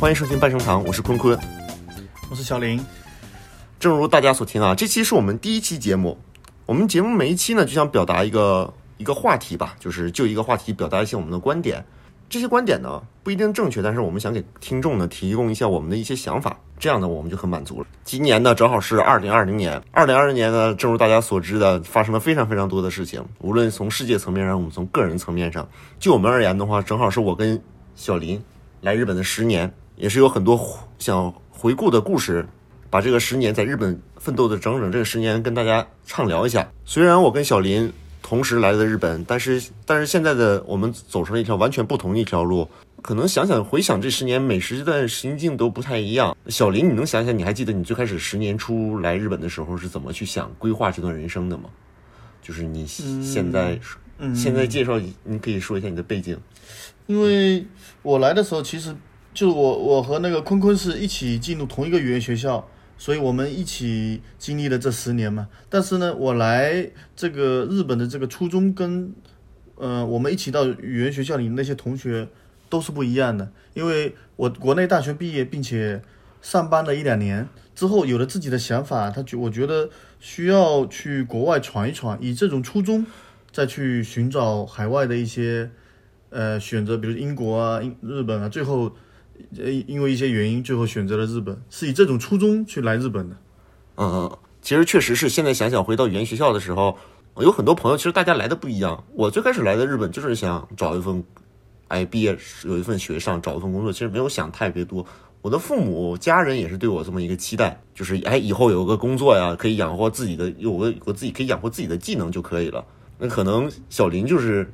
欢迎收听半生堂，我是坤坤。我是小林。正如大家所听啊，这期是我们第一期节目。我们节目每一期呢，就想表达一个一个话题吧，就是就一个话题表达一些我们的观点。这些观点呢不一定正确，但是我们想给听众呢提供一下我们的一些想法，这样呢我们就很满足了。今年呢正好是二零二零年，二零二零年呢，正如大家所知的，发生了非常非常多的事情，无论从世界层面上，我们从个人层面上，就我们而言的话，正好是我跟小林来日本的十年，也是有很多想回顾的故事，把这个十年在日本奋斗的整整这个十年跟大家畅聊一下。虽然我跟小林。同时来的日本，但是但是现在的我们走上了一条完全不同一条路，可能想想回想这十年，每时段心境都不太一样。小林，你能想想，你还记得你最开始十年初来日本的时候是怎么去想规划这段人生的吗？就是你现在，现在介绍，你可以说一下你的背景。因为我来的时候，其实就我我和那个坤坤是一起进入同一个语言学校。所以我们一起经历了这十年嘛，但是呢，我来这个日本的这个初中跟，呃，我们一起到语言学校里那些同学都是不一样的，因为我国内大学毕业，并且上班了一两年之后，有了自己的想法，他觉我觉得需要去国外闯一闯，以这种初衷再去寻找海外的一些，呃，选择，比如英国啊、英日本啊，最后。呃，因为一些原因，最后选择了日本，是以这种初衷去来日本的。嗯嗯，其实确实是。现在想想，回到语言学校的时候，有很多朋友，其实大家来的不一样。我最开始来的日本，就是想找一份，哎，毕业有一份学上，找一份工作，其实没有想特别多。我的父母家人也是对我这么一个期待，就是哎，以后有个工作呀，可以养活自己的，有个我自己可以养活自己的技能就可以了。那可能小林就是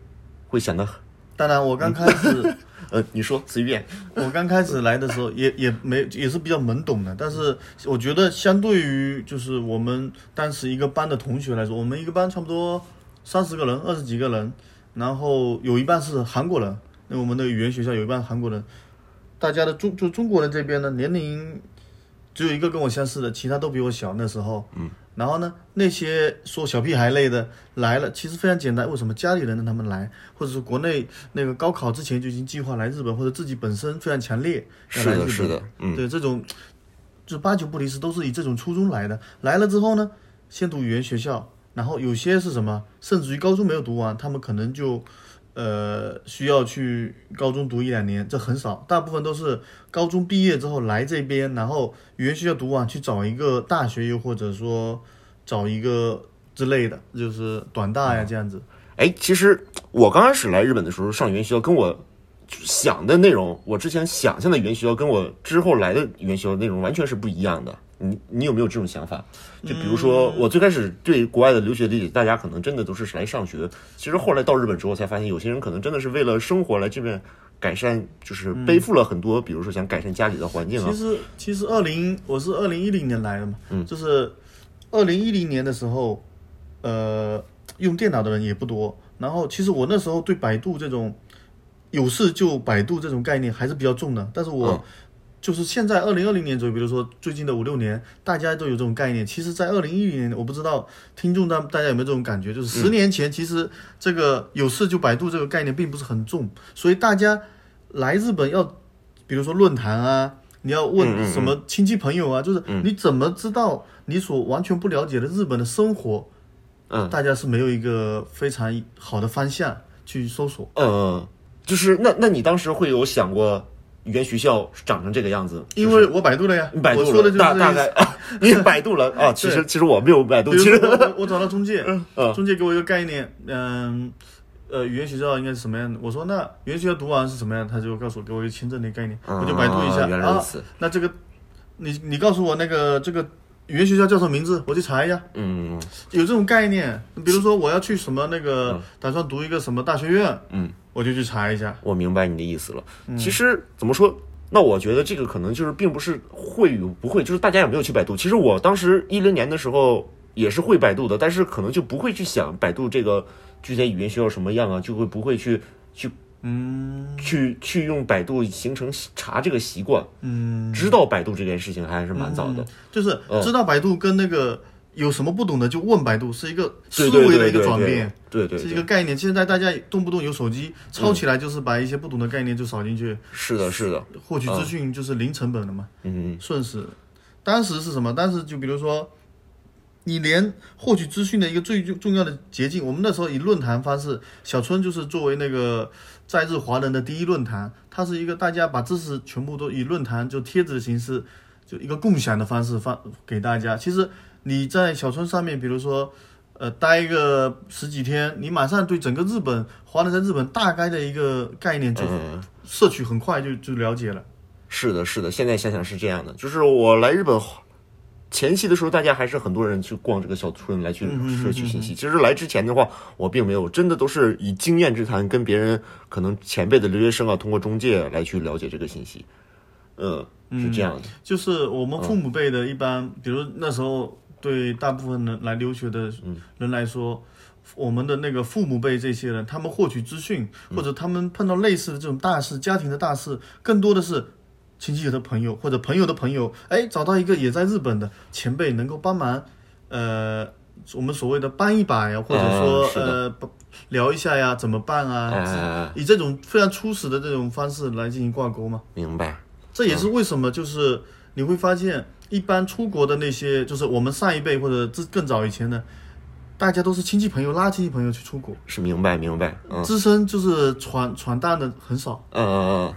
会想的。当然，我刚开始。呃，你说随便。我刚开始来的时候也也没也是比较懵懂的，但是我觉得相对于就是我们当时一个班的同学来说，我们一个班差不多三十个人，二十几个人，然后有一半是韩国人，那我们的语言学校有一半韩国人，大家的中就中国人这边呢年龄只有一个跟我相似的，其他都比我小那时候。嗯。然后呢，那些说小屁孩类的来了，其实非常简单。为什么家里人让他们来，或者是国内那个高考之前就已经计划来日本，或者自己本身非常强烈要来日本？是的，是的，嗯，对，这种就八九不离十，都是以这种初衷来的。来了之后呢，先读语言学校，然后有些是什么，甚至于高中没有读完，他们可能就。呃，需要去高中读一两年，这很少，大部分都是高中毕业之后来这边，然后语言学校读完，去找一个大学，又或者说找一个之类的，就是短大呀这样子。哎，其实我刚开始来日本的时候上语言学校，跟我想的内容，我之前想象的语言学校，跟我之后来的语言学校内容完全是不一样的。你你有没有这种想法？就比如说，我最开始对国外的留学理解，大家可能真的都是来上学。其实后来到日本之后，才发现有些人可能真的是为了生活来这边改善，就是背负了很多，比如说想改善家里的环境啊。其实其实二零我是二零一零年来的嘛，嗯，就是二零一零年的时候，呃，用电脑的人也不多。然后其实我那时候对百度这种有事就百度这种概念还是比较重的，但是我。就是现在二零二零年左右，比如说最近的五六年，大家都有这种概念。其实，在二零一零年，我不知道听众大大家有没有这种感觉，就是十年前，其实这个有事就百度这个概念并不是很重，所以大家来日本要，比如说论坛啊，你要问什么亲戚朋友啊，就是你怎么知道你所完全不了解的日本的生活？嗯，大家是没有一个非常好的方向去搜索。嗯，就是那那你当时会有想过？语言学校长成这个样子，因为我百度了呀，百度了，大大概你 百度了啊。其实其实我没有百度，其实我找到中介，中介给我一个概念，嗯，呃，语言学校应该是什么样的？我说那语言学校读完是什么样？他就告诉我给我一个签证的概念，我就百度一下啊。那这个你你告诉我那个这个语言学校叫什么名字？我去查一下。嗯，有这种概念，比如说我要去什么那个，打算读一个什么大学院，嗯。我就去查一下，我明白你的意思了。其实怎么说，那我觉得这个可能就是并不是会与不会，就是大家有没有去百度。其实我当时一零年的时候也是会百度的，但是可能就不会去想百度这个具体语音需要什么样啊，就会不会去去嗯去去用百度形成查这个习惯，嗯，知道百度这件事情还是蛮早的。就是嗯知道百度跟那个有什么不懂的就问百度，是一个思维的一个转变。对对对，是一个概念，现在大家动不动有手机抄起来，就是把一些不懂的概念就扫进去，是的，是的，获取资讯就是零成本的嘛，嗯瞬时。当时是什么？当时就比如说，你连获取资讯的一个最重要的捷径，我们那时候以论坛方式，小春就是作为那个在日华人的第一论坛，它是一个大家把知识全部都以论坛就贴子的形式，就一个共享的方式发给大家。其实你在小村上面，比如说。呃，待个十几天，你马上对整个日本华人在日本大概的一个概念就嗯，摄取很快就就了解了。是的，是的。现在想想是这样的，就是我来日本前期的时候，大家还是很多人去逛这个小村来去摄取信息。其实来之前的话，我并没有，真的都是以经验之谈，跟别人可能前辈的留学生啊，通过中介来去了解这个信息。嗯，是这样的。就是我们父母辈的，一般，比如那时候对大部分人来留学的人来说，我们的那个父母辈这些人，他们获取资讯，或者他们碰到类似的这种大事、家庭的大事，更多的是亲戚的朋友或者朋友的朋友，哎，找到一个也在日本的前辈，能够帮忙，呃，我们所谓的帮一把呀，或者说、嗯呃帮聊一下呀，怎么办啊？哎，以这种非常初始的这种方式来进行挂钩嘛。明白。这也是为什么就是你会发现，一般出国的那些，就是我们上一辈或者这更早以前的，大家都是亲戚朋友拉亲戚朋友去出国，是明白明白。嗯自身就是传传单的很少。嗯嗯嗯。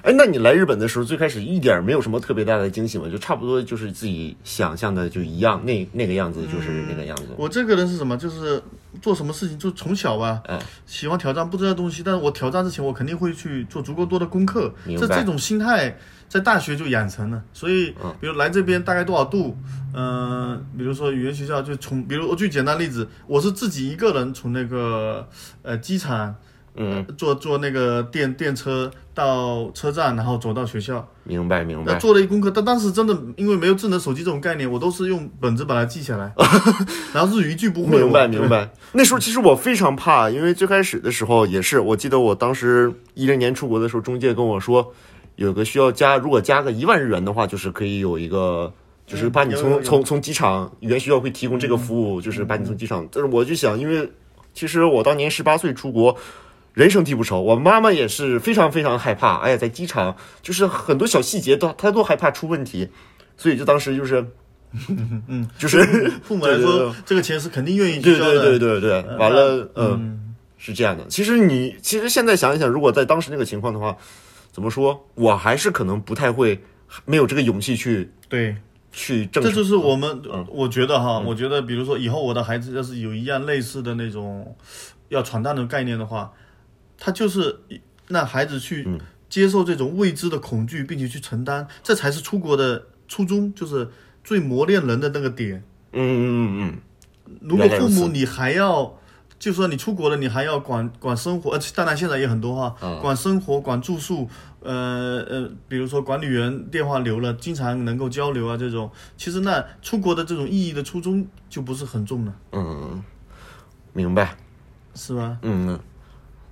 哎，那你来日本的时候，最开始一点没有什么特别大的惊喜吗？就差不多就是自己想象的就一样，那那个样子就是那个样子。我这个人是什么？就是做什么事情就从小吧，嗯喜欢挑战不知道东西，但是我挑战之前，我肯定会去做足够多的功课。这这种心态在大学就养成了，所以嗯比如来这边大概多少度，嗯、比如说语言学校就从，比如我举简单例子，我是自己一个人从那个呃机场。嗯，坐坐那个电电车到车站，然后走到学校。明白明那白。做了一功课，但当时真的因为没有智能手机这种概念，我都是用本子把它记下来，然后日语一句不会。明白明。白。那时候其实我非常怕，因为最开始的时候也是，我记得我当时一零年出国的时候，中介跟我说，有个需要加，如果加个一万日元的话，就是可以有一个。就是把你从、从从机场语言学校会提供这个服务，就是把你从机场。但是我就想，因为其实我当年十八岁出国，人生地不熟，我妈妈也是非常非常害怕。哎呀，在机场就是很多小细节都她都害怕出问题，所以就当时就是，嗯，就是父母来对对说，这个钱是肯定愿意交的。对对对对，完了，嗯，嗯，是这样的。其实你其实现在想一想，如果在当时那个情况的话，怎么说，我还是可能不太会，没有这个勇气去对，去正。这就是我们，嗯。我觉得哈，我觉得比如说以后我的孩子要是有一样类似的那种要闯荡的概念的话，他就是让孩子去嗯。接受这种未知的恐惧，并且去承担，这才是出国的初衷，就是最磨练人的那个点。嗯嗯嗯嗯，如果父母你还要，就说你出国了，你还要管管生活，呃，当然现在也很多哈，嗯。管生活、管住宿，呃呃，比如说管理员电话留了，经常能够交流啊，这种，其实那出国的这种意义的初衷就不是很重了，嗯，明白。是吧？嗯，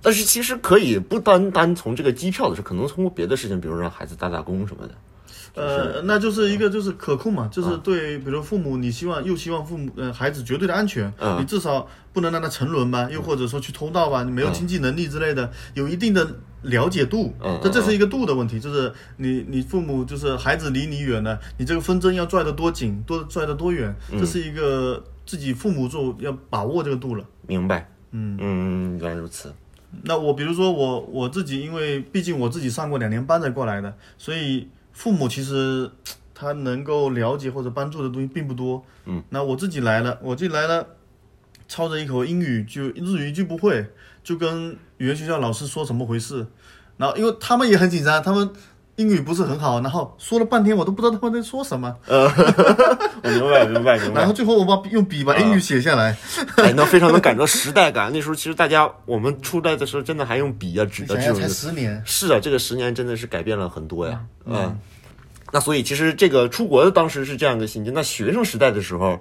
但是其实可以不单单从这个机票的事，可能通过别的事情，比如让孩子打打工什么的。呃，那就是一个就是可控嘛，就是嗯对，比如父母你希望又希望父母呃孩子绝对的安全，嗯你至少不能让他沉沦吧，又或者说去偷盗吧，你没有经济能力之类的，有一定的了解度，嗯这这是一个度的问题，就是你你父母就是孩子离你远了，你这个风筝要拽得多紧，多拽得多远，嗯这是一个自己父母做要把握这个度了。明白。嗯嗯，原来如此。那我比如说我我自己，因为毕竟我自己上过两年班才过来的，所以父母其实他能够了解或者帮助的东西并不多。嗯，那我自己来了，我自己来了，操着一口英语就日语一句不会，就跟语言学校老师说怎么回事，然后因为他们也很紧张，他们。英语不是很好，然后说了半天我都不知道他们在说什么，呃 我明白，明白，明白然后。最后我把用笔把英语写下来，哎，那非常能感到时代感。那时候其实大家我们初代的时候，真的还用笔啊、纸啊想想才这种的。十年，是啊，这个十年真的是改变了很多呀。嗯，那所以其实这个出国的当时是这样一个心境。那学生时代的时候，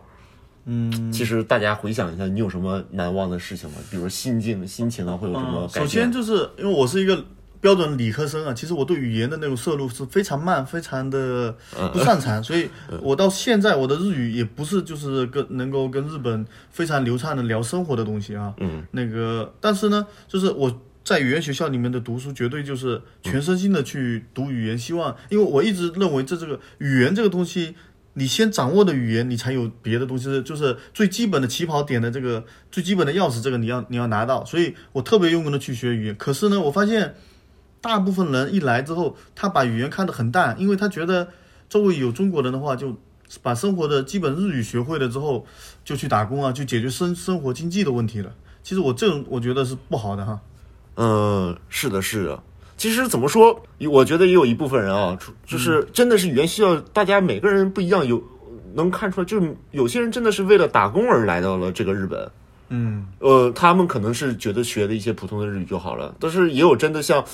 嗯，其实大家回想一下，你有什么难忘的事情吗？比如说心境、心情啊，会有什么嗯，改变？首先就是因为我是一个标准理科生啊，其实我对语言的那种摄入是非常慢，非常的嗯不擅长，所以我到现在我的日语也不是就是跟能够跟日本非常流畅的聊生活的东西啊。嗯，那个，但是呢，就是我。在语言学校里面的读书，绝对就是全身心的去读语言。希望，因为我一直认为这这个语言这个东西，你先掌握的语言，你才有别的东西，就是最基本的起跑点的这个最基本的钥匙，这个你要你要拿到。所以我特别用功的去学语言。可是呢，我发现大部分人一来之后，他把语言看得很淡，因为他觉得周围有中国人的话，就把生活的基本日语学会了之后，就去打工啊，去解决生生活经济的问题了。其实我这种我觉得是不好的哈。嗯，是的，是的。其实怎么说，我觉得也有一部分人啊，就是真的是语言需要，大家每个人不一样，有能看出来，就是有些人真的是为了打工而来到了这个日本。嗯呃，他们可能是觉得学的一些普通的日语就好了，但是也有真的像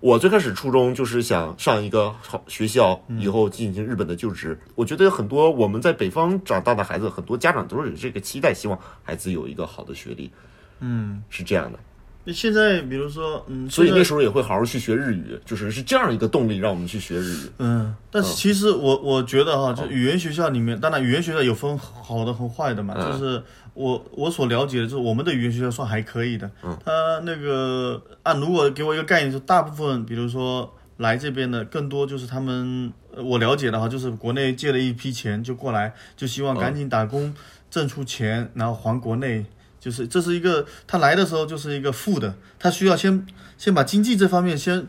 我最开始初中就是想上一个好学校，以后进行日本的就职。我觉得很多我们在北方长大的孩子，很多家长都是有这个期待，希望孩子有一个好的学历，嗯，是这样的。那现在比如说，嗯，所以那时候也会好好去学日语，就是是这样一个动力让我们去学日语。嗯，但是其实我我觉得哈，就语言学校里面，当然语言学校有分好的和坏的嘛。嗯就是我我所了解的，就是我们的语言学校算还可以的。嗯，他那个按如果给我一个概念，就大部分比如说来这边的，更多就是他们呃我了解的哈，就是国内借了一批钱就过来，就希望赶紧打工挣出钱，然后还国内。就是这是一个他来的时候就是一个负的，他需要先先把经济这方面先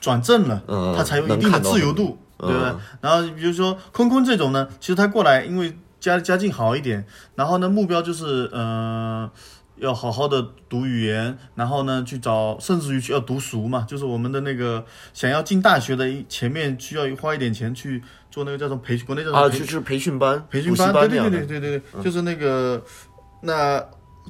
转正了，嗯他才有一定的自由度，对不对？然后比如说坤坤这种呢，其实他过来因为家家境好一点，然后呢目标就是呃要好好的读语言，然后呢去找甚至于去要读书嘛，就是我们的那个想要进大学的一前面需要花一点钱去做那个叫什么培国内叫什么啊，培就是培训班、培训班，对对。对对对对，就是那个那。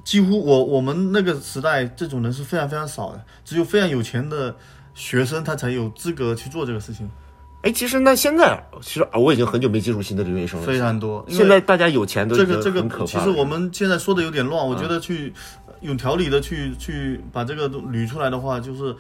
几乎我我们那个时代这种人是非常非常少的，只有非常有钱的学生他才有资格去做这个事情，哎，其实那现在，其实啊，我已经很久没接触新的留学生了。非常多。现在大家有钱都这个这个，其实我们现在说的有点乱，我觉得去有条理的去去把这个捋出来的话，就是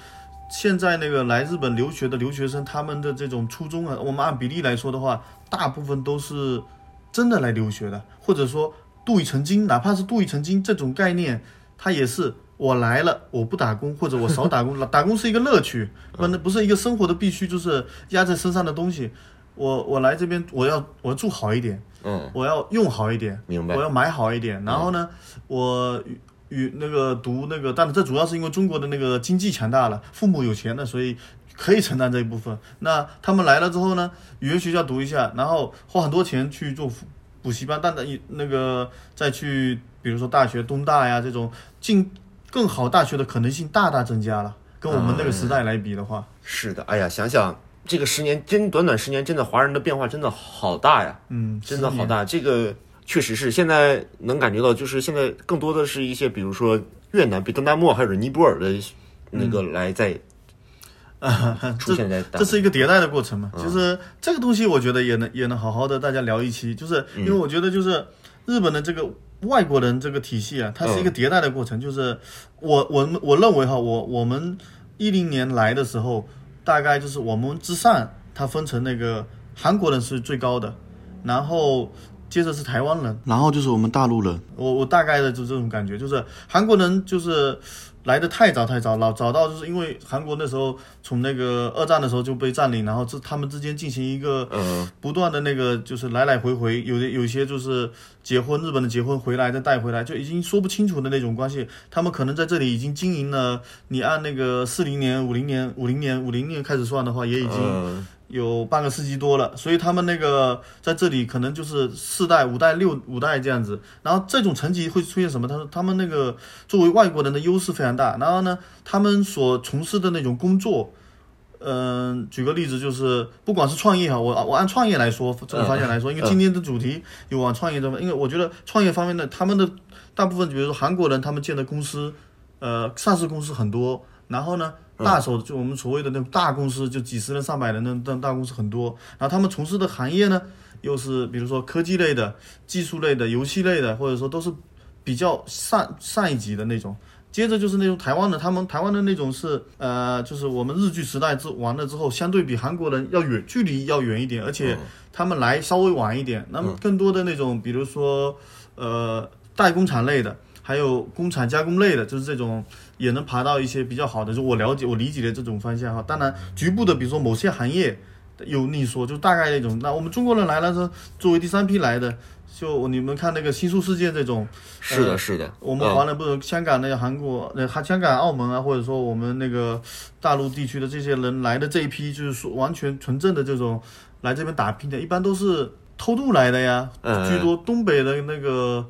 现在那个来日本留学的留学生，他们的这种初衷啊，我们按比例来说的话，大部分都是真的来留学的，或者说镀一层金，哪怕是镀一层金这种概念，它也是。我来了，我不打工，或者我少打工，打工是一个乐趣，不那不是一个生活的必须，就是压在身上的东西。我我来这边，我要我要住好一点，嗯，我要用好一点，明白我要买好一点，然后呢，我与与那个读那个，当然这主要是因为中国的那个经济强大了，父母有钱了，所以可以承担这一部分。那他们来了之后呢，语言学校读一下，然后花很多钱去做补补习班，但那那个再去，比如说大学东大呀这种进更好大学的可能性大大增加了，跟我们那个时代来比的话，是的。哎呀，想想这个十年，真短短十年，真的华人的变化真的好大呀，嗯，真的好大。这个确实是现在能感觉到，就是现在更多的是一些，比如说越南、比东大漠还有尼泊尔的那个来在 出现在大这是一个迭代的过程嘛，其实这个东西，我觉得也能也能好好的大家聊一期，就是因为我觉得就是日本的这个外国人这个体系啊，它是一个迭代的过程，就是我我们我认为哈，我我们一零年来的时候，大概就是我们之上，它分成那个韩国人是最高的，然后。接着是台湾人，然后就是我们大陆人。我我大概的就这种感觉，就是韩国人就是来的太早太早，老早到就是因为韩国那时候从那个二战的时候就被占领，然后这他们之间进行一个嗯不断的那个就是来来回回，有的有些就是结婚，日本的结婚回来再带回来，就已经说不清楚的那种关系。他们可能在这里已经经营了，你按那个四零年、五零年、五零年、五零年开始算的话，也已经。有半个世纪多了，所以他们那个在这里可能就是四代、五代、六五代这样子。然后这种层级会出现什么？他说他们那个作为外国人的优势非常大。然后呢，他们所从事的那种工作，嗯、举个例子，就是不管是创业哈，我我按创业来说这个方向来说，因为今天的主题有往创业这方，因为我觉得创业方面的他们的大部分，比如说韩国人，他们建的公司，呃，上市公司很多，然后呢。大手就我们所谓的那种大公司，就几十人、上百人的那大公司很多。然后他们从事的行业呢，又是比如说科技类的、技术类的、游戏类的，或者说都是比较上上一级的那种。接着就是那种台湾的，他们台湾的那种是呃，就是我们日剧时代之完了之后，相对比韩国人要远，距离要远一点，而且他们来稍微晚一点。那么更多的那种，比如说呃代工厂类的，还有工厂加工类的，就是这种也能爬到一些比较好的，就我了解我理解的这种方向哈。当然局部的，比如说某些行业有你说，就大概那种。那我们中国人来了是作为第三批来的。就你们看那个新宿事件这种，是的，是的。我们华人不是香港那个韩国，那还香港、澳门啊，或者说我们那个大陆地区的这些人来的这一批，就是说完全纯正的这种来这边打拼的，一般都是偷渡来的呀，居多。东北的那个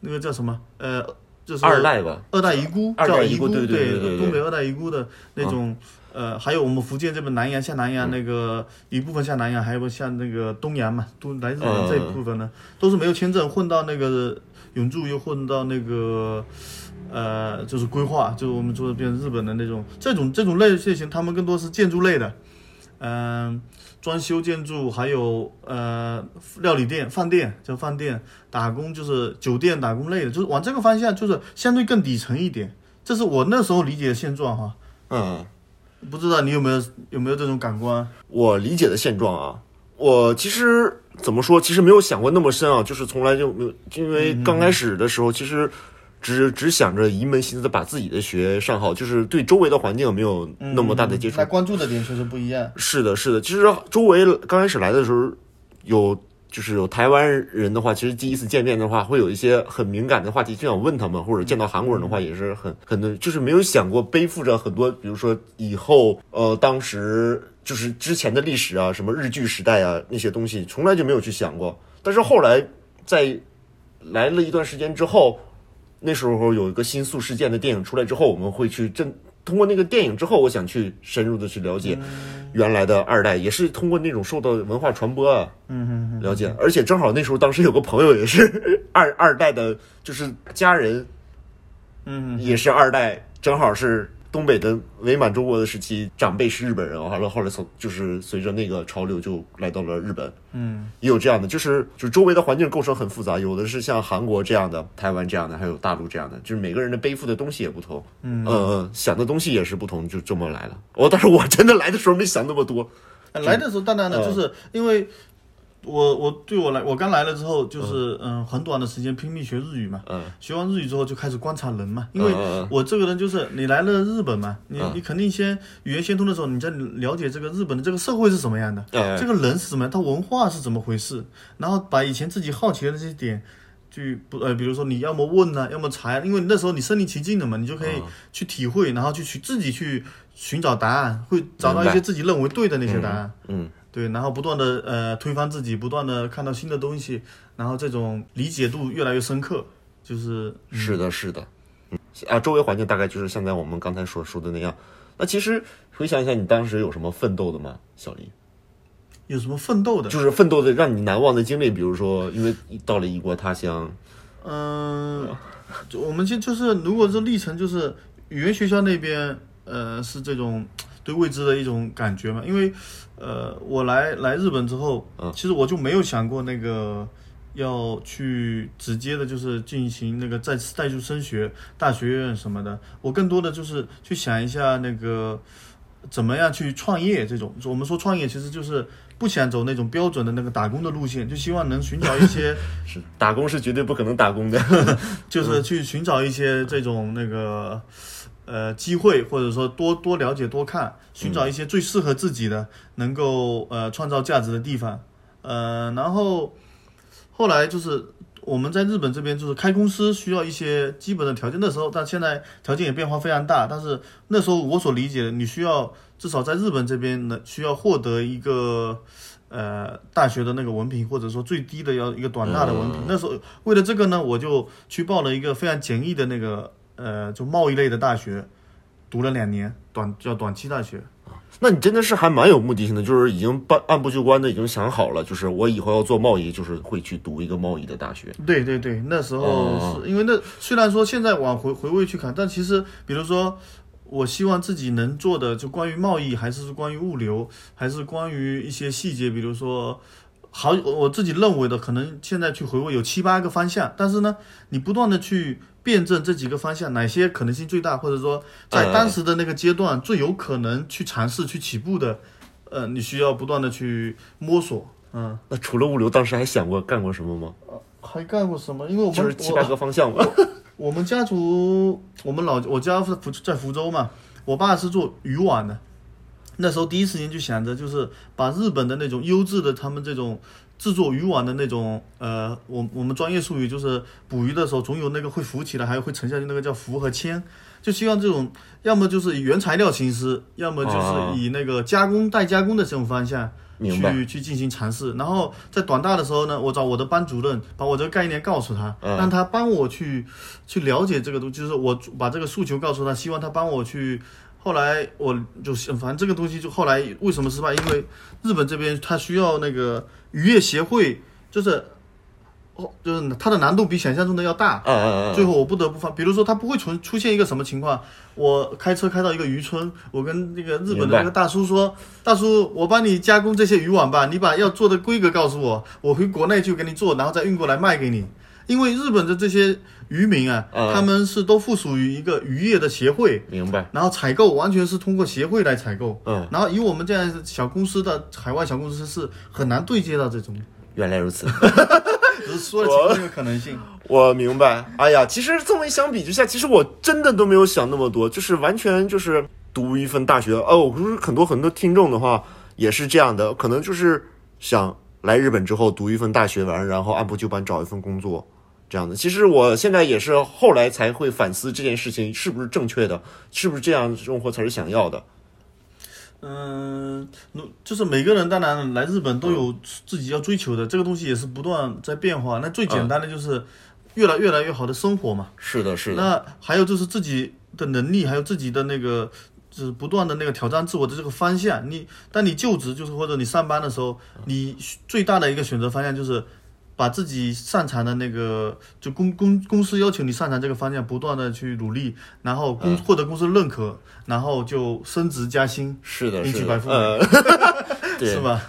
那个叫什么？呃，就是二代吧，二代遗孤，叫遗孤，对对对，东北二代遗孤的那种。呃，还有我们福建这边南洋，像南洋那个一部分像南洋，还有像那个东洋嘛，都来日本这一部分呢，都是没有签证混到那个永驻，又混到那个呃，就是规划，就是我们说的变成日本的那种这种这种类类型，他们更多是建筑类的，嗯，装修建筑，还有呃料理店、饭店，叫饭店打工，就是酒店打工类的，就是往这个方向，就是相对更底层一点，这是我那时候理解的现状哈，嗯。不知道你有没有有没有这种感官？我理解的现状啊，我其实怎么说，其实没有想过那么深啊，就是从来就没有，因为刚开始的时候，其实只只想着一门心思的把自己的学上好，就是对周围的环境没有那么大的接触。那关注的点确实不一样。是的，是的，其实周围刚开始来的时候有。就是有台湾人的话，其实第一次见面的话，会有一些很敏感的话题，就想问他们，或者见到韩国人的话，也是很很多，就是没有想过背负着很多，比如说以后呃，当时就是之前的历史啊，什么日剧时代啊那些东西，从来就没有去想过。但是后来在来了一段时间之后，那时候有一个新宿事件的电影出来之后，我们会去正。通过那个电影之后，我想去深入的去了解原来的二代，也是通过那种受到文化传播啊，了解。而且正好那时候当时有个朋友也是 二二代的，就是家人，嗯，也是二代，正好是。东北的伪满洲国的时期，长辈是日本人，完了后来从就是随着那个潮流就来到了日本，嗯，也有这样的，就是就是周围的环境构成很复杂，有的是像韩国这样的、台湾这样的，还有大陆这样的，就是每个人的背负的东西也不同，嗯。嗯，想的东西也是不同，就这么来了。我但是我真的来的时候没想那么多，来的时候当然了，就是因为。我我对我来，我刚来了之后，就是嗯，很短的时间拼命学日语嘛。嗯。学完日语之后就开始观察人嘛，因为我这个人就是你来了日本嘛，你你肯定先语言先通的时候，你在了解这个日本的这个社会是什么样的，这个人是什么样，他文化是怎么回事，然后把以前自己好奇的这些点，就不呃，比如说你要么问啊，要么查，因为那时候你身临其境的嘛，你就可以去体会，然后去去自己去寻找答案，会找到一些自己认为对的那些答案。嗯。对，然后不断的呃推翻自己，不断的看到新的东西，然后这种理解度越来越深刻，就是是的，是的，啊，周围环境大概就是像在我们刚才所说的那样。那其实回想一下，你当时有什么奋斗的吗？小林，有什么奋斗的？就是奋斗的让你难忘的经历，比如说，因为到了异国他乡，嗯，我们就就是如果是历程，就是语言学校那边，呃，是这种。对未知的一种感觉嘛，因为，呃，我来来日本之后，其实我就没有想过那个要去直接的，就是进行那个再次带入升学大学院什么的。我更多的就是去想一下那个怎么样去创业这种。我们说创业，其实就是不想走那种标准的那个打工的路线，就希望能寻找一些 是打工是绝对不可能打工的，就是去寻找一些这种那个。呃，机会或者说多多了解多看，寻找一些最适合自己的，能够呃创造价值的地方。呃，然后后来就是我们在日本这边就是开公司需要一些基本的条件。那时候，但现在条件也变化非常大。但是那时候我所理解的，你需要至少在日本这边呢，需要获得一个呃大学的那个文凭，或者说最低的要一个短大的文凭。那时候为了这个呢，我就去报了一个非常简易的那个。呃，就贸易类的大学，读了两年，短叫短期大学啊。那你真的是还蛮有目的性的，就是已经办按部就班的，已经想好了，就是我以后要做贸易，就是会去读一个贸易的大学。对对对，那时候是因为那虽然说现在往回回味去看，但其实比如说我希望自己能做的，就关于贸易，还是关于物流，还是关于一些细节，比如说。好，我自己认为的，可能现在去回味有七八个方向，但是呢，你不断的去辩证这几个方向哪些可能性最大，或者说在当时的那个阶段最有可能去尝试去起步的，呃，你需要不断的去摸索。嗯，那除了物流，当时还想过干过什么吗？还干过什么？因为我们就是七八个方向嘛。我们家族，我们老我家是福在福州嘛，我爸是做渔网的。那时候第一时间就想着，就是把日本的那种优质的他们这种制作渔网的那种，呃，我我们专业术语就是捕鱼的时候总有那个会浮起来，还有会沉下去，那个叫浮和铅，就希望这种要么就是以原材料形式，要么就是以那个加工代加工的这种方向去去进行尝试。然后在短大的时候呢，我找我的班主任把我这个概念告诉他，让他帮我去去了解这个东，就是我把这个诉求告诉他，希望他帮我去。后来我就反正这个东西就后来为什么失败？因为日本这边它需要那个渔业协会，就是哦，就是它的难度比想象中的要大。嗯嗯嗯。最后我不得不放，比如说它不会出出现一个什么情况，我开车开到一个渔村，我跟那个日本的那个大叔说：“大叔，我帮你加工这些渔网吧，你把要做的规格告诉我，我回国内就给你做，然后再运过来卖给你。”因为日本的这些渔民啊，他们是都附属于一个渔业的协会，明白。然后采购完全是通过协会来采购，嗯。然后以我们这样小公司的海外小公司是很难对接到这种。原来如此，只是说了其中一个可能性。我明白。哎呀，其实这么一相比之下，其实我真的都没有想那么多，就是完全就是读一份大学。哦，我不是很多很多听众的话也是这样的，可能就是想来日本之后读一份大学完，然后按部就班找一份工作。这样的，其实我现在也是后来才会反思这件事情是不是正确的，是不是这样生活才是想要的。嗯，就是每个人当然来日本都有自己要追求的，这个东西也是不断在变化。那最简单的就是越来越来越好的生活嘛。是的，是的。那还有就是自己的能力，还有自己的那个，就是不断的那个挑战自我的这个方向。你当你就职就是或者你上班的时候，你最大的一个选择方向就是。把自己擅长的那个，就公公公司要求你擅长这个方向，不断的去努力，然后公获得公司认可，然后就升职加薪，是的，迎娶白富美，是吧？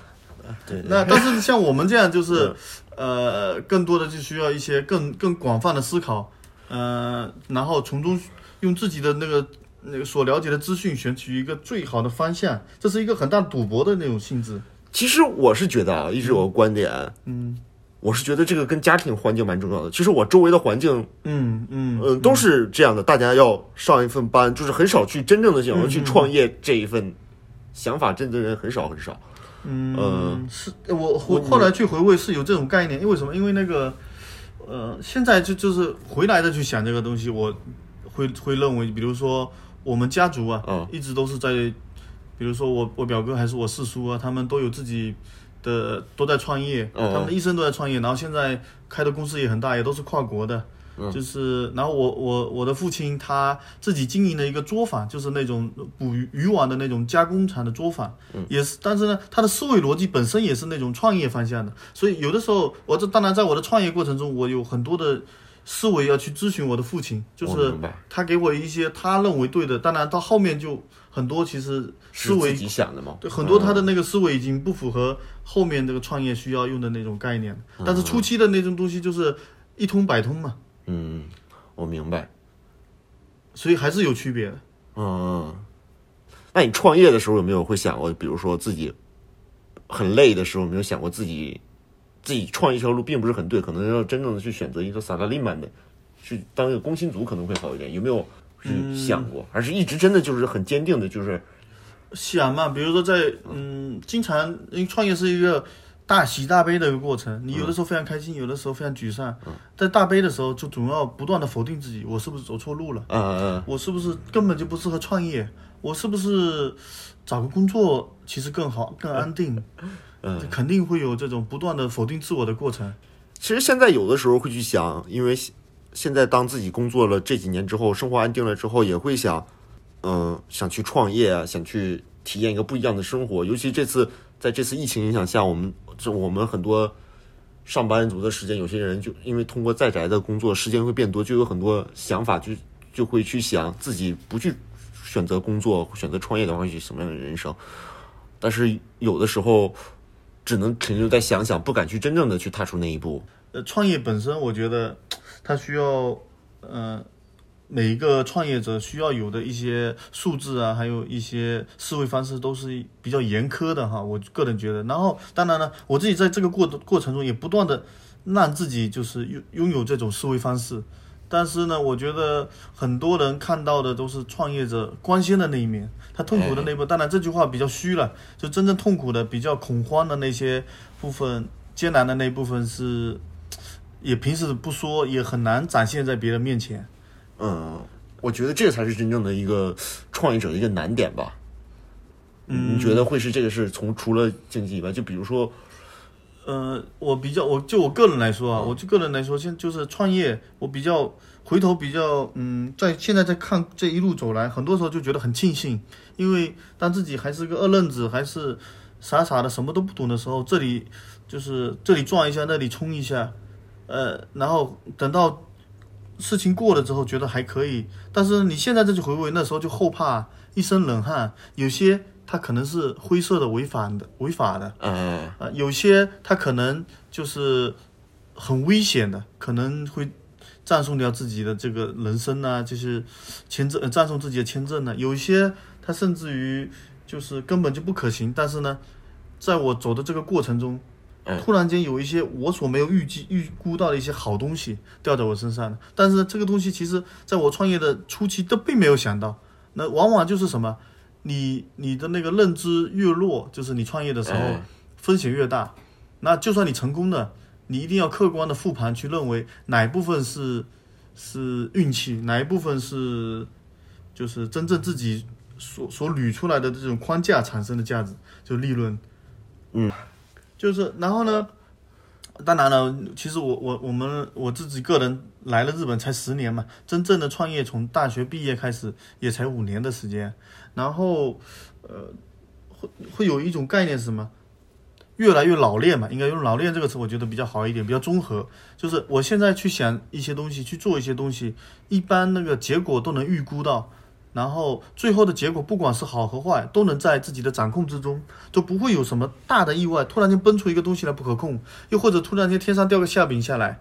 对。那但是像我们这样，就是呃，更多的就需要一些更更广泛的思考，呃，然后从中用自己的那个那个所了解的资讯，选取一个最好的方向，这是一个很大赌博的那种性质。其实我是觉得啊，一直有个观点，嗯。我是觉得这个跟家庭环境蛮重要的。其实我周围的环境，嗯嗯嗯，都是这样的。大家要上一份班，就是很少去真正的想要去创业这一份想法，真的人很少很少。嗯，是我我后来去回味是有这种概念，因为什么？因为那个呃，现在就就是回来的去想这个东西，我会会认为，比如说我们家族啊，一直都是在，比如说我我表哥还是我四叔啊，他们都有自己。的都在创业，他们的一生都在创业，然后现在开的公司也很大，也都是跨国的，就是，然后我我我的父亲他自己经营的一个作坊，就是那种捕鱼渔网的那种加工厂的作坊，也是，但是呢，他的思维逻辑本身也是那种创业方向的，所以有的时候我这当然在我的创业过程中，我有很多的思维要去咨询我的父亲，就是他给我一些他认为对的，当然到后面就。很多其实思维自己想的嘛，对，很多他的那个思维已经不符合后面这个创业需要用的那种概念，但是初期的那种东西就是一通百通嘛。嗯，我明白，所以还是有区别的。嗯，那你创业的时候有没有会想过，比如说自己很累的时候，有没有想过自己自己创一条路并不是很对，可能要真正的去选择一个萨拉利曼的，去当一个工薪族可能会好一点，有没有？是想过，而是一直真的就是很坚定的，就是想嘛。比如说在嗯，经常因为创业是一个大喜大悲的一个过程，你有的时候非常开心，有的时候非常沮丧。在大悲的时候，就总要不断的否定自己，我是不是走错路了？嗯嗯我是不是根本就不适合创业？我是不是找个工作其实更好、更安定？嗯，肯定会有这种不断的否定自我的过程。其实现在有的时候会去想，因为。现在当自己工作了这几年之后，生活安定了之后，也会想，嗯，想去创业啊，想去体验一个不一样的生活。尤其这次在这次疫情影响下，我们这我们很多上班族的时间，有些人就因为通过在宅的工作，时间会变多，就有很多想法，就就会去想自己不去选择工作、选择创业的话，是什么样的人生。但是有的时候只能停留在想想，不敢去真正的去踏出那一步。呃，创业本身，我觉得它需要，呃，每一个创业者需要有的一些素质啊，还有一些思维方式都是比较严苛的哈。我个人觉得，然后当然呢，我自己在这个过过程中也不断的让自己就是拥拥有这种思维方式。但是呢，我觉得很多人看到的都是创业者光鲜的那一面，他痛苦的那一部分。当然这句话比较虚了，就真正痛苦的、比较恐慌的那些部分、艰难的那一部分是，也平时不说，也很难展现在别人面前。嗯，我觉得这才是真正的一个创业者的一个难点吧。嗯，你觉得会是这个是从除了经济以外，就比如说。呃，我比较，我就我个人来说啊，我就个人来说，现就是创业，我比较回头比较，嗯，在现在在看这一路走来，很多时候就觉得很庆幸，因为当自己还是个二愣子，还是傻傻的什么都不懂的时候，这里就是这里撞一下，那里冲一下，呃，然后等到事情过了之后，觉得还可以，但是你现在再去回味，那时候就后怕，一身冷汗，有些。他可能是灰色的、违法的、违法的，嗯啊，有些他可能就是很危险的，可能会葬送掉自己的这个人生呢，就是签证，葬送自己的签证呢。有一些他甚至于就是根本就不可行，但是呢，在我走的这个过程中，突然间有一些我所没有预计、预估到的一些好东西掉在我身上但是这个东西其实在我创业的初期都并没有想到，那往往就是什么？你你的那个认知越弱，就是你创业的时候风险越大。那就算你成功了，你一定要客观的复盘去认为哪一部分是是运气，哪一部分是就是真正自己所所捋出来的这种框架产生的价值，就利润。嗯，就是然后呢，当然了，其实我我我们我自己个人来了日本才十年嘛，真正的创业从大学毕业开始也才五年的时间。然后，呃，会会有一种概念是什么？越来越老练嘛，应该用“老练”这个词，我觉得比较好一点，比较综合。就是我现在去想一些东西，去做一些东西，一般那个结果都能预估到，然后最后的结果不管是好和坏，都能在自己的掌控之中，就不会有什么大的意外。突然间蹦出一个东西来不可控，又或者突然间天上掉个馅饼下来。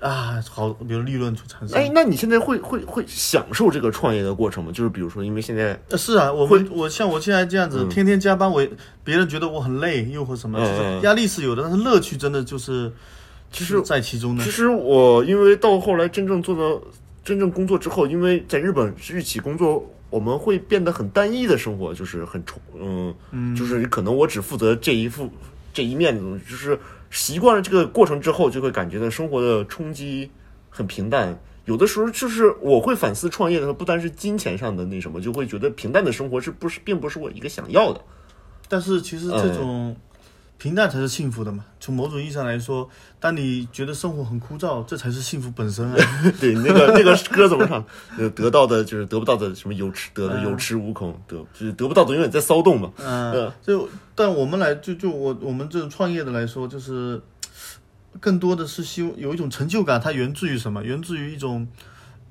啊，好，比如利润出产生。哎，那你现在会会会享受这个创业的过程吗？就是比如说，因为现在是啊，我会我像我现在这样子，天天加班，我别人觉得我很累，又或什么，压力是有的，但是乐趣真的就是其实在其中呢。其实我因为到后来真正做到真正工作之后，因为在日本日企工作，我们会变得很单一的生活，就是很重，嗯，就是可能我只负责这一副这一面的东西，就是。习惯了这个过程之后，就会感觉到生活的冲击很平淡。有的时候就是我会反思创业的时候，不单是金钱上的那什么，就会觉得平淡的生活是不是并不是我一个想要的。但是其实这种平淡才是幸福的嘛。从某种意义上来说，当你觉得生活很枯燥，这才是幸福本身啊。对，那个那个歌怎么唱？呃，得到的就是得不到的，什么有吃得的有恃无恐，得就是得不到的永远在骚动嘛。嗯，就但我们来就就我我们这种创业的来说，就是更多的是希望有一种成就感，它源自于什么？源自于一种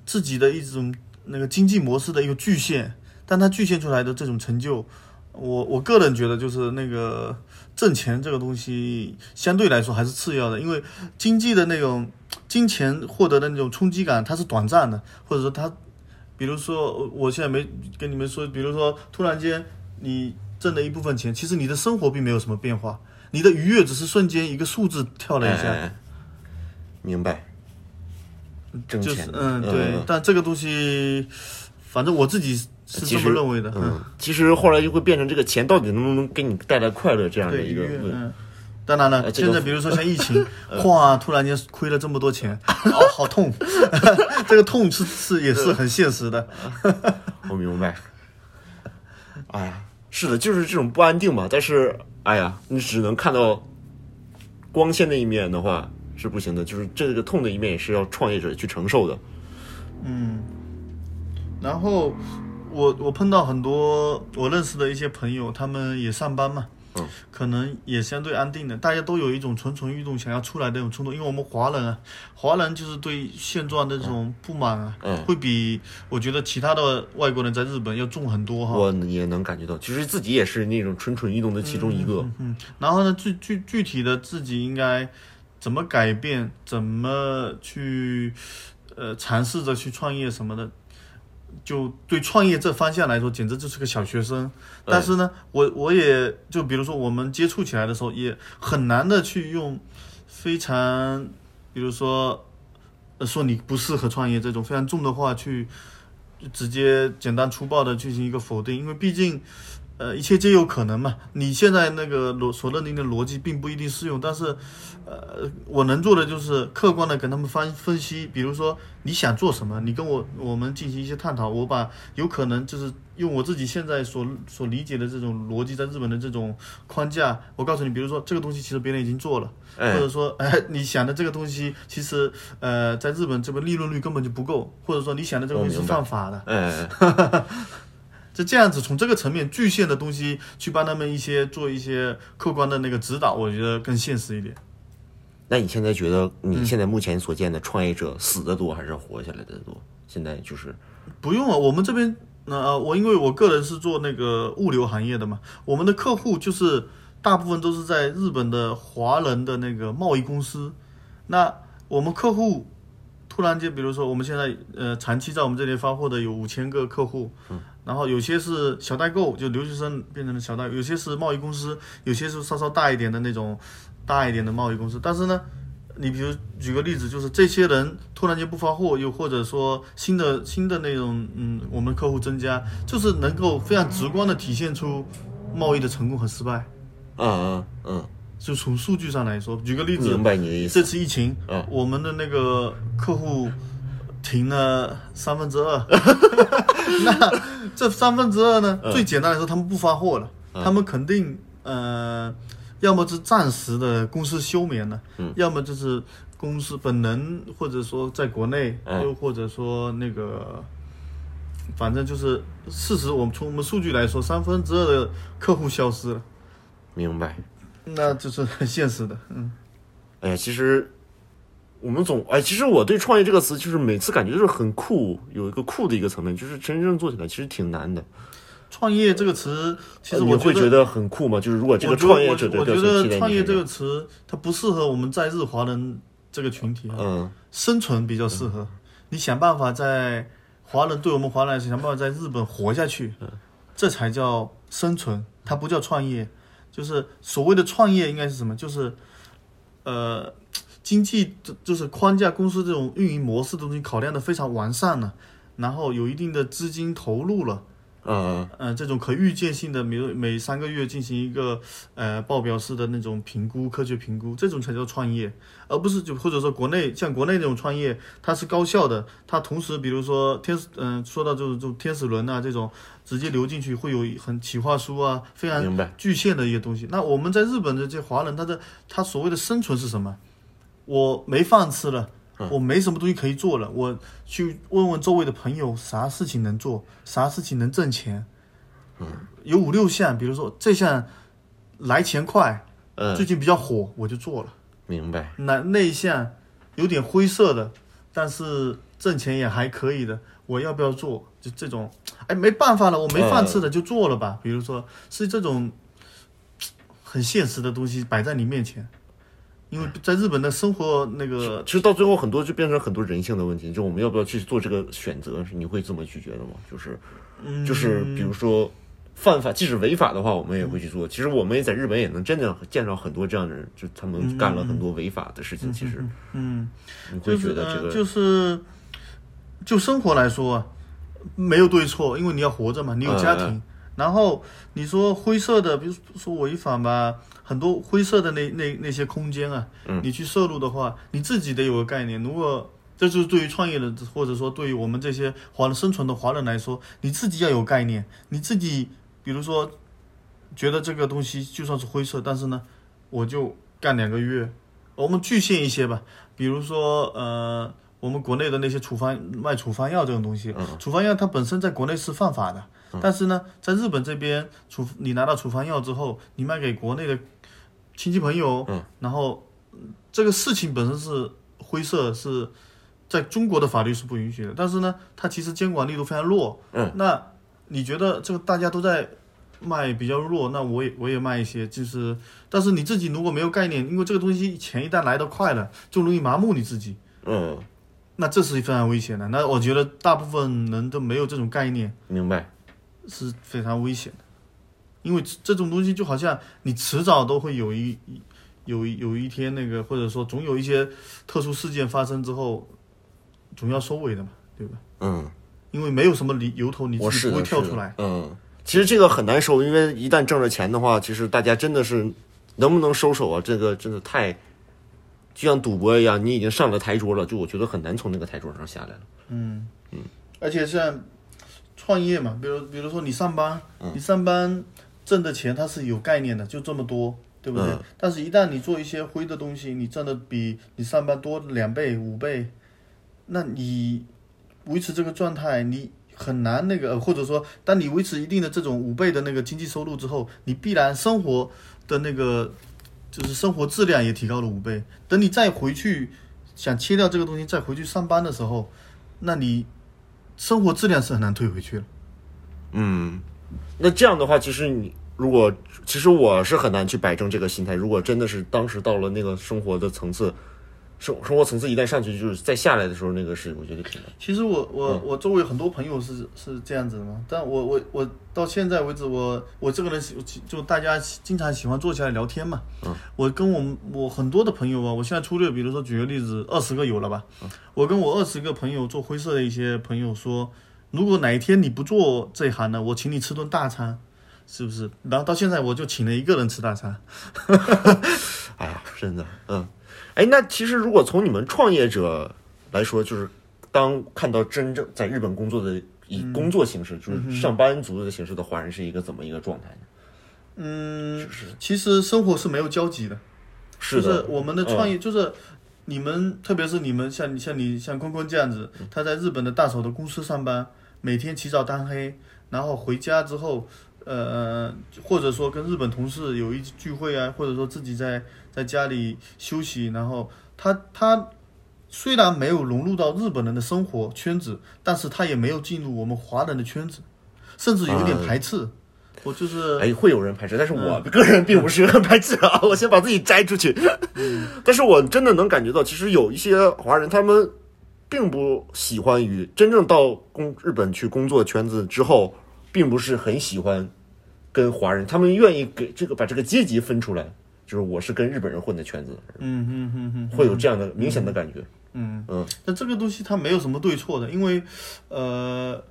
自己的一种那个经济模式的一个巨限，但它巨限出来的这种成就，我我个人觉得就是那个。挣钱这个东西相对来说还是次要的，因为经济的那种金钱获得的那种冲击感它是短暂的，或者说它，比如说我现在没跟你们说，比如说突然间你挣了一部分钱，其实你的生活并没有什么变化，你的愉悦只是瞬间一个数字跳了一下。明白。挣钱，嗯，对，但这个东西，反正我自己。是这么认为的，嗯，其实后来就会变成这个钱到底能不能给你带来快乐这样的一个问。当然了，现在比如说像疫情，哇，突然间亏了这么多钱，哦，好痛，这个痛是是也是很现实的。我明白。哎呀，是的，就是这种不安定嘛。但是，哎呀，你只能看到光鲜的一面的话是不行的，就是这个痛的一面也是要创业者去承受的。嗯，然后。我我碰到很多我认识的一些朋友，他们也上班嘛，嗯可能也相对安定的，大家都有一种蠢蠢欲动、想要出来的那种冲动，因为我们华人啊，华人就是对现状的这种不满啊，嗯会比我觉得其他的外国人在日本要重很多哈。我也能感觉到，其实自己也是那种蠢蠢欲动的其中一个。嗯，然后呢，具具具体的自己应该怎么改变，怎么去呃尝试着去创业什么的，就对创业这方向来说，简直就是个小学生。但是呢，我我也就比如说我们接触起来的时候，也很难的去用非常，比如说呃说你不适合创业这种非常重的话去直接简单粗暴的进行一个否定，因为毕竟。呃，一切皆有可能嘛。你现在那个逻所认定的逻辑并不一定适用，但是，呃，我能做的就是客观的跟他们分分析，比如说你想做什么，你跟我我们进行一些探讨，我把有可能就是用我自己现在所所理解的这种逻辑，在日本的这种框架，我告诉你，比如说这个东西其实别人已经做了，哎或者说，哎，你想的这个东西其实呃，在日本这个利润率根本就不够，或者说你想的这个东西是犯法的。这样子，从这个层面具现的东西去帮他们一些做一些客观的那个指导，我觉得更现实一点。那你现在觉得你现在目前所见的创业者死的多还是活下来的多？现在就是不用啊，我们这边呃，我因为我个人是做那个物流行业的嘛，我们的客户就是大部分都是在日本的华人的那个贸易公司。那我们客户突然间，比如说我们现在呃长期在我们这里发货的有五千个客户，然后有些是小代购，就留学生变成了小代购，有些是贸易公司，有些是稍稍大一点的那种大一点的贸易公司。但是呢，你比如举个例子，就是这些人突然间不发货，又或者说新的新的那种嗯，我们客户增加，就是能够非常直观的体现出贸易的成功和失败。嗯嗯嗯就从数据上来说，举个例嗯，子，明白你的意思。这次疫情，嗯我们的那个客户停了三分之二，那这三分之二呢？嗯最简单来说，他们不发货了，他们肯定呃，要么是暂时的公司休眠了，嗯要么就是公司本人或者说在国内，嗯又或者说那个。反正就是事实，我们从我们数据来说，三分之二的客户消失了，明白。那就是很现实的。嗯，哎呀，其实我们总哎，其实我对创业这个词，就是每次感觉就是很酷，有一个酷的一个层面，就是真正做起来其实挺难的。创业这个词，其实我会觉得很酷嘛？就是如果这个我创业者的我觉得创业这个词，它不适合我们在日华人这个群体啊，嗯生存比较适合。你想办法在华人对我们华人来说，想办法在日本活下去，嗯这才叫生存，它不叫创业。就是所谓的创业应该是什么？就是呃，经济就就是框架公司这种运营模式的东西考量的非常完善了，然后有一定的资金投入了。嗯呃，这种可预见性的，每每三个月进行一个呃报表式的那种评估，科学评估，这种才叫创业，而不是就或者说国内像国内这种创业，它是高效的，它同时比如说天使，嗯、说到就是这种天使轮啊这种直接流进去会有很企划书啊，非常明白。具现的一些东西。那我们在日本的这些华人，他的他所谓的生存是什么？我没饭吃了，我没什么东西可以做了，我去问问周围的朋友，啥事情能做，啥事情能挣钱。嗯有五六项，比如说这项来钱快，嗯，最近比较火，我就做了。明白。那那一项有点灰色的，但是挣钱也还可以的，我要不要做？就这种，哎，没办法了，我没饭吃了，就做了吧。比如说是这种很现实的东西摆在你面前，因为在日本的生活那个其实到最后很多就变成很多人性的问题，就我们要不要去做这个选择？你会这么去觉得吗？就是，就是比如说犯法，即使违法的话，我们也会去做。其实我们也在日本也能真的见到很多这样的人，就他们干了很多违法的事情。其实嗯，你会觉得这个就是就生活来说啊，没有对错，因为你要活着嘛，你有家庭。嗯然后你说灰色的，比如说违法吧，很多灰色的那那那些空间啊，嗯你去摄入的话，你自己得有个概念。如果这就是对于创业的，或者说对于我们这些华人生存的华人来说，你自己要有概念。你自己比如说觉得这个东西就算是灰色，但是呢，我就干两个月。我们具现一些吧，比如说呃，我们国内的那些处方卖处方药这种东西，嗯处方药它本身在国内是犯法的，但是呢，在日本这边处你拿到处方药之后，你卖给国内的亲戚朋友，嗯然后嗯这个事情本身是灰色，是在中国的法律是不允许的，但是呢，它其实监管力度非常弱。嗯，那你觉得这个大家都在卖比较弱，那我也我也卖一些，就是，但是你自己如果没有概念，因为这个东西钱一旦来得快了，就容易麻木你自己，嗯，那这是非常危险的。那我觉得大部分人都没有这种概念，明白。是非常危险的，因为这种东西就好像你迟早都会有一有一有一天那个，或者说总有一些特殊事件发生之后，总要收尾的嘛，对吧？嗯，因为没有什么理由头，你自己不会跳出来。嗯，其实这个很难收，因为一旦挣了钱的话，其实大家真的是能不能收手啊？这个真的太，就像赌博一样，你已经上了台桌了，就我觉得很难从那个台桌上下来了。而且像创业嘛，比如比如说你上班，你上班挣的钱它是有概念的，就这么多，对不对？嗯但是，一旦你做一些灰的东西，你挣的比你上班多两倍、五倍，那你维持这个状态，你很难那个，呃或者说，当你维持一定的这种五倍的那个经济收入之后，你必然生活的那个就是生活质量也提高了五倍。等你再回去想切掉这个东西，再回去上班的时候，那你生活质量是很难退回去了。嗯，那这样的话，其实你如果其实我是很难去摆正这个心态。如果真的是当时到了那个生活的层次，生生活层次一旦上去，就是再下来的时候，那个是我觉得挺难。其实我我我周围很多朋友是是这样子的嘛，但我我我到现在为止，我我这个人喜就大家经常喜欢坐下来聊天嘛。嗯。我跟我们我很多的朋友啊，我现在粗略，比如说举个例子，二十个有了吧。我跟我二十个朋友做灰色的一些朋友说，如果哪一天你不做这一行呢，我请你吃顿大餐，是不是？然后到现在我就请了一个人吃大餐。哎呀，真的，嗯，哎，那其实如果从你们创业者来说，就是当看到真正在日本工作的以工作形式，就是上班族的形式的华人是一个怎么一个状态呢？嗯，就是其实生活是没有交集的。是的，就是我们的创业，就是你们，特别是你们像像你像坤坤这样子，他在日本的大手的公司上班，每天起早贪黑，然后回家之后，呃，或者说跟日本同事有一聚会啊，或者说自己在在家里休息，然后他他虽然没有融入到日本人的生活圈子，但是他也没有进入我们华人的圈子，甚至有点排斥。我就是哎，会有人排斥，但是我个人并不是很排斥啊。我先把自己摘出去。但是我真的能感觉到，其实有一些华人，他们并不喜欢于真正到工日本去工作圈子之后，并不是很喜欢跟华人，他们愿意给这个把这个阶级分出来，就是我是跟日本人混的圈子，嗯嗯嗯嗯。会有这样的明显的感觉。嗯嗯，那这个东西它没有什么对错的，因为，呃，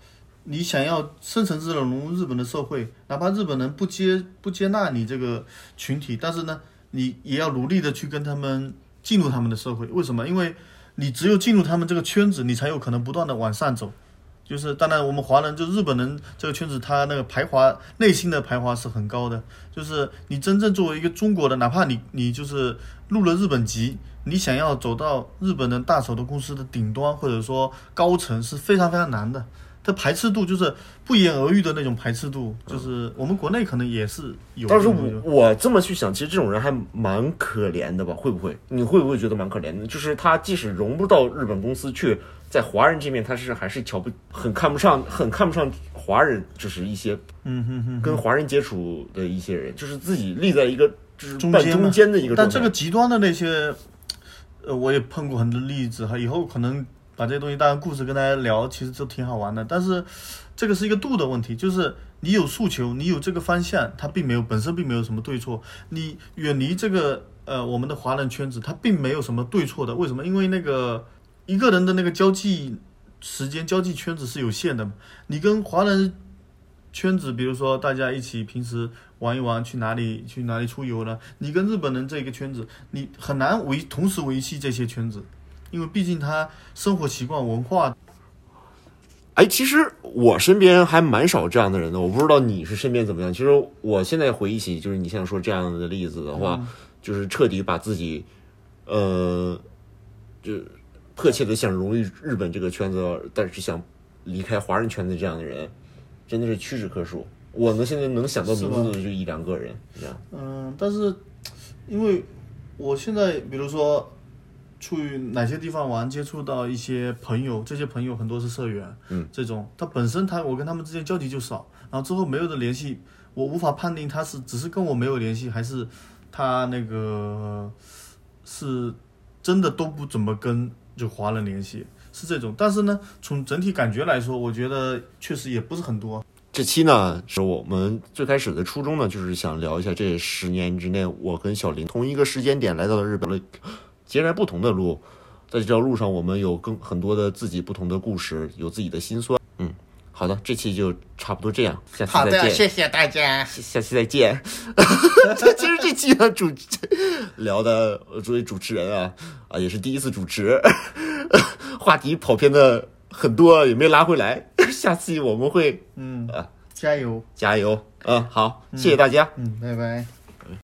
你想要深层次的融入日本的社会，哪怕日本人不接不接纳你这个群体，但是呢，你也要努力的去跟他们进入他们的社会。为什么？因为你只有进入他们这个圈子，你才有可能不断的往上走。就是当然，我们华人就日本人这个圈子，他那个排华内心的排华是很高的。就是你真正作为一个中国的，哪怕你你就是入了日本籍，你想要走到日本的大手的公司的顶端或者说高层是非常非常难的。它排斥度就是不言而喻的那种排斥度，就是我们国内可能也是有。但是我我这么去想，其实这种人还蛮可怜的吧？会不会？你会不会觉得蛮可怜的？就是他即使融不到日本公司去，在华人这面，他是还是瞧不很看不上，很看不上华人，就是一些嗯哼哼，跟华人接触的一些人，就是自己立在一个就是半中间中间的一个。但这个极端的那些，呃，我也碰过很多例子哈。以后可能把这些东西当成故事跟大家聊，其实都挺好玩的。但是这个是一个度的问题，就是你有诉求，你有这个方向，它并没有本身并没有什么对错。你远离这个呃我们的华人圈子，它并没有什么对错的。为什么？因为那个一个人的那个交际时间、交际圈子是有限的。你跟华人圈子，比如说大家一起平时玩一玩，去哪里去哪里出游呢？你跟日本人这个圈子，你很难维同时维系这些圈子，因为毕竟他生活习惯、文化，哎，其实我身边还蛮少这样的人的，我不知道你是身边怎么样。其实我现在回忆起，就是你现在说这样的例子的话，就是彻底把自己，呃，就迫切的想融入日本这个圈子，但是想离开华人圈子这样的人，真的是屈指可数。我能，现在能想到名字的就一两个人，这样。嗯，但是因为我现在比如说去哪些地方玩，接触到一些朋友，这些朋友很多是社员，嗯，这种他本身他我跟他们之间交集就少，然后之后没有的联系，我无法判定他是只是跟我没有联系，还是他那个是真的都不怎么跟就华人联系，是这种。但是呢，从整体感觉来说，我觉得确实也不是很多。这期呢，是我们最开始的初衷呢，就是想聊一下这十年之内，我跟小林同一个时间点来到了日本了，截然不同的路，在这条路上，我们有更很多的自己不同的故事，有自己的心酸。嗯，好的，这期就差不多这样，下期好的，再见。谢谢大家。下下期再见。其实这期呢主聊的呃作为主持人啊啊也是第一次主持，话题跑偏的很多，也没拉回来。下期我们会嗯啊加油，加油。嗯，好，谢谢大家。嗯，拜拜。